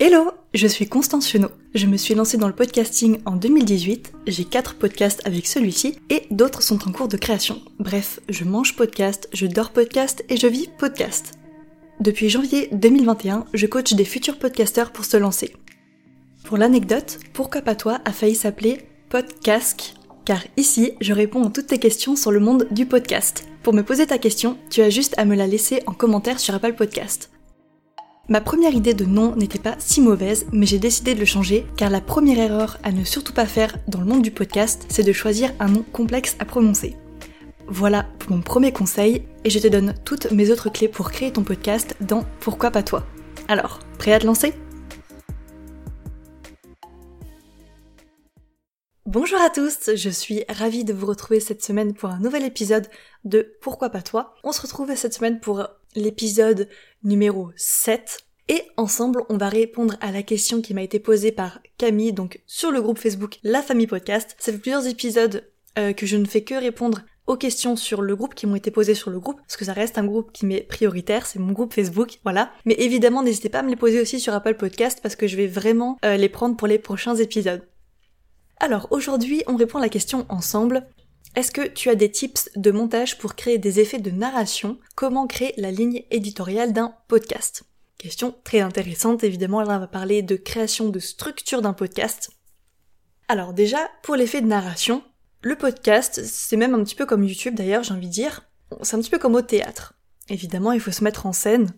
Hello, je suis Constance Chenot. Je me suis lancée dans le podcasting en 2018, j'ai 4 podcasts avec celui-ci et d'autres sont en cours de création. Bref, je mange podcast, je dors podcast et je vis podcast. Depuis janvier 2021, je coach des futurs podcasteurs pour se lancer. Pour l'anecdote, Pourquoi pas toi a failli s'appeler Podcast car ici, je réponds à toutes tes questions sur le monde du podcast. Pour me poser ta question, tu as juste à me la laisser en commentaire sur Apple Podcast. Ma première idée de nom n'était pas si mauvaise, mais j'ai décidé de le changer car la première erreur à ne surtout pas faire dans le monde du podcast, c'est de choisir un nom complexe à prononcer. Voilà pour mon premier conseil et je te donne toutes mes autres clés pour créer ton podcast dans Pourquoi pas toi. Alors, prêt à te lancer? Bonjour à tous, je suis ravie de vous retrouver cette semaine pour un nouvel épisode de Pourquoi pas toi? On se retrouve cette semaine pour l'épisode numéro 7 et ensemble on va répondre à la question qui m'a été posée par Camille donc sur le groupe Facebook La Famille Podcast. Ça fait plusieurs épisodes euh, que je ne fais que répondre aux questions sur le groupe qui m'ont été posées sur le groupe, parce que ça reste un groupe qui m'est prioritaire, c'est mon groupe Facebook, voilà. Mais évidemment, n'hésitez pas à me les poser aussi sur Apple Podcast, parce que je vais vraiment euh, les prendre pour les prochains épisodes. Alors aujourd'hui, on répond à la question ensemble. Est-ce que tu as des tips de montage pour créer des effets de narration? Comment créer la ligne éditoriale d'un podcast? Question très intéressante, évidemment, là on va parler de création de structure d'un podcast. Alors déjà, pour l'effet de narration, le podcast, c'est même un petit peu comme YouTube d'ailleurs, j'ai envie de dire, c'est un petit peu comme au théâtre. Évidemment, il faut se mettre en scène,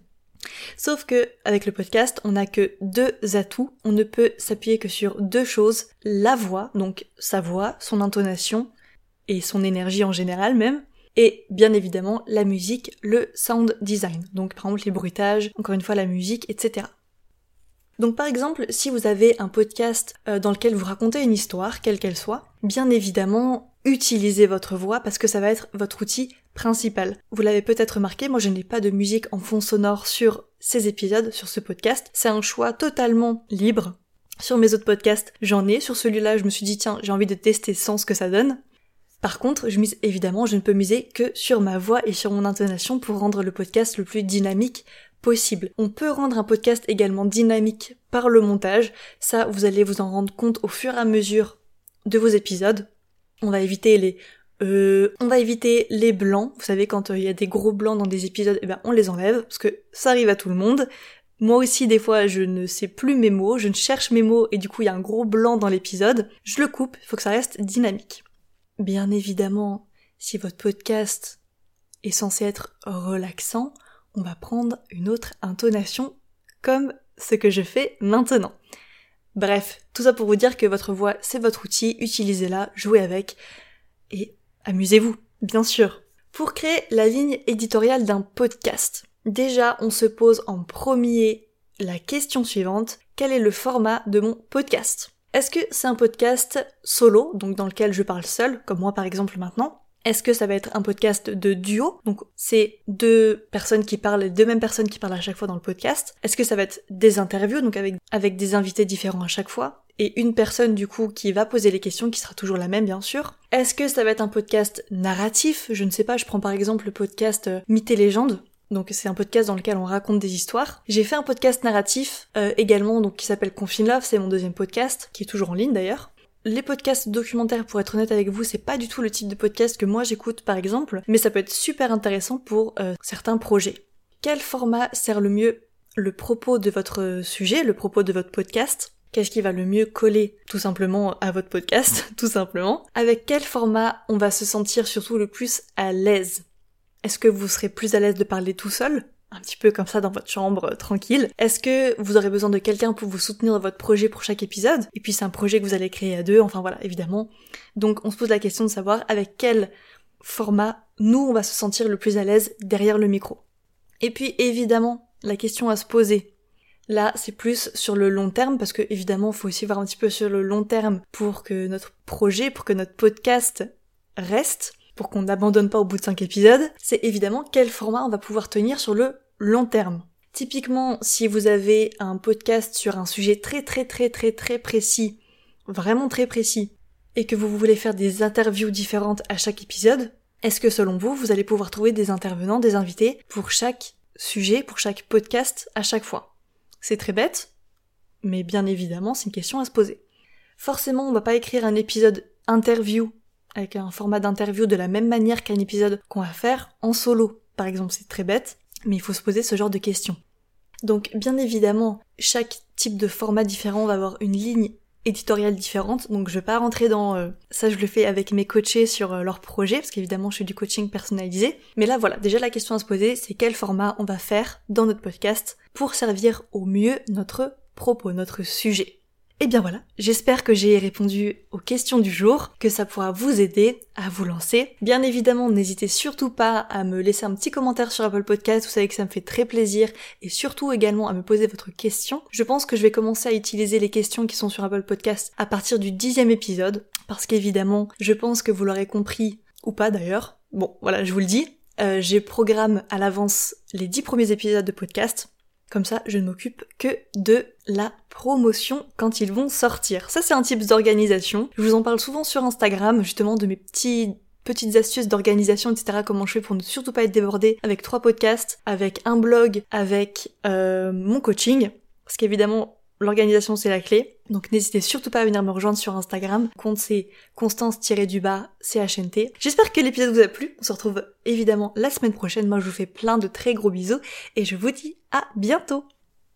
Sauf que avec le podcast, on n'a que deux atouts. On ne peut s'appuyer que sur deux choses la voix, donc sa voix, son intonation et son énergie en général même, et bien évidemment la musique, le sound design. Donc par exemple les bruitages, encore une fois la musique, etc. Donc par exemple, si vous avez un podcast euh, dans lequel vous racontez une histoire, quelle qu'elle soit, bien évidemment, utilisez votre voix parce que ça va être votre outil principal. Vous l'avez peut-être remarqué, moi je n'ai pas de musique en fond sonore sur ces épisodes, sur ce podcast. C'est un choix totalement libre. Sur mes autres podcasts, j'en ai. Sur celui-là, je me suis dit, tiens, j'ai envie de tester sans ce que ça donne. Par contre, je mise évidemment, je ne peux miser que sur ma voix et sur mon intonation pour rendre le podcast le plus dynamique possible. On peut rendre un podcast également dynamique par le montage. Ça, vous allez vous en rendre compte au fur et à mesure de vos épisodes. On va éviter les euh, on va éviter les blancs. Vous savez, quand euh, il y a des gros blancs dans des épisodes, eh ben, on les enlève, parce que ça arrive à tout le monde. Moi aussi, des fois, je ne sais plus mes mots, je ne cherche mes mots, et du coup, il y a un gros blanc dans l'épisode. Je le coupe, il faut que ça reste dynamique. Bien évidemment, si votre podcast est censé être relaxant, on va prendre une autre intonation, comme ce que je fais maintenant. Bref, tout ça pour vous dire que votre voix, c'est votre outil, utilisez-la, jouez avec, et Amusez-vous, bien sûr. Pour créer la ligne éditoriale d'un podcast, déjà on se pose en premier la question suivante, quel est le format de mon podcast? Est-ce que c'est un podcast solo, donc dans lequel je parle seul, comme moi par exemple maintenant? Est-ce que ça va être un podcast de duo? Donc c'est deux personnes qui parlent, deux mêmes personnes qui parlent à chaque fois dans le podcast. Est-ce que ça va être des interviews, donc avec, des invités différents à chaque fois? Et une personne du coup qui va poser les questions, qui sera toujours la même bien sûr. Est-ce que ça va être un podcast narratif? Je ne sais pas, je prends par exemple le podcast euh, Mythes et légendes. Donc c'est un podcast dans lequel on raconte des histoires. J'ai fait un podcast narratif euh, également donc qui s'appelle Confine Love, c'est mon deuxième podcast qui est toujours en ligne d'ailleurs. Les podcasts documentaires, pour être honnête avec vous, c'est pas du tout le type de podcast que moi j'écoute par exemple, mais ça peut être super intéressant pour euh, certains projets. Quel format sert le mieux le propos de votre sujet, le propos de votre podcast? Qu'est-ce qui va le mieux coller tout simplement à votre podcast, tout simplement? Avec quel format on va se sentir surtout le plus à l'aise? Est-ce que vous serez plus à l'aise de parler tout seul? Un petit peu comme ça dans votre chambre, euh, tranquille. Est-ce que vous aurez besoin de quelqu'un pour vous soutenir dans votre projet pour chaque épisode? Et puis c'est un projet que vous allez créer à deux, enfin voilà, évidemment. Donc on se pose la question de savoir avec quel format nous on va se sentir le plus à l'aise derrière le micro. Et puis évidemment, la question à se poser, Là, c'est plus sur le long terme parce que évidemment, il faut aussi voir un petit peu sur le long terme pour que notre projet, pour que notre podcast reste, pour qu'on n'abandonne pas au bout de 5 épisodes. C'est évidemment quel format on va pouvoir tenir sur le long terme. Typiquement, si vous avez un podcast sur un sujet très très très très très précis, vraiment très précis, et que vous voulez faire des interviews différentes à chaque épisode, est-ce que selon vous, vous allez pouvoir trouver des intervenants, des invités pour chaque sujet, pour chaque podcast à chaque fois? C'est très bête, mais bien évidemment, c'est une question à se poser. Forcément, on va pas écrire un épisode interview avec un format d'interview de la même manière qu'un épisode qu'on va faire en solo. Par exemple, c'est très bête, mais il faut se poser ce genre de questions. Donc, bien évidemment, chaque type de format différent va avoir une ligne éditoriale différente, donc je vais pas rentrer dans euh, ça je le fais avec mes coachés sur euh, leur projet parce qu'évidemment je fais du coaching personnalisé. Mais là voilà, déjà la question à se poser c'est quel format on va faire dans notre podcast pour servir au mieux notre propos, notre sujet. Et eh bien voilà, j'espère que j'ai répondu aux questions du jour, que ça pourra vous aider à vous lancer. Bien évidemment, n'hésitez surtout pas à me laisser un petit commentaire sur Apple Podcast, vous savez que ça me fait très plaisir, et surtout également à me poser votre question. Je pense que je vais commencer à utiliser les questions qui sont sur Apple Podcast à partir du dixième épisode, parce qu'évidemment, je pense que vous l'aurez compris, ou pas d'ailleurs. Bon, voilà, je vous le dis, euh, j'ai programme à l'avance les dix premiers épisodes de podcast. Comme ça, je ne m'occupe que de la promotion quand ils vont sortir. Ça, c'est un type d'organisation. Je vous en parle souvent sur Instagram, justement, de mes petits petites astuces d'organisation, etc. Comment je fais pour ne surtout pas être débordée avec trois podcasts, avec un blog, avec euh, mon coaching. Parce qu'évidemment, L'organisation, c'est la clé. Donc n'hésitez surtout pas à venir me rejoindre sur Instagram. Compte c'est constance-du-bas CHNT. J'espère que l'épisode vous a plu. On se retrouve évidemment la semaine prochaine. Moi, je vous fais plein de très gros bisous et je vous dis à bientôt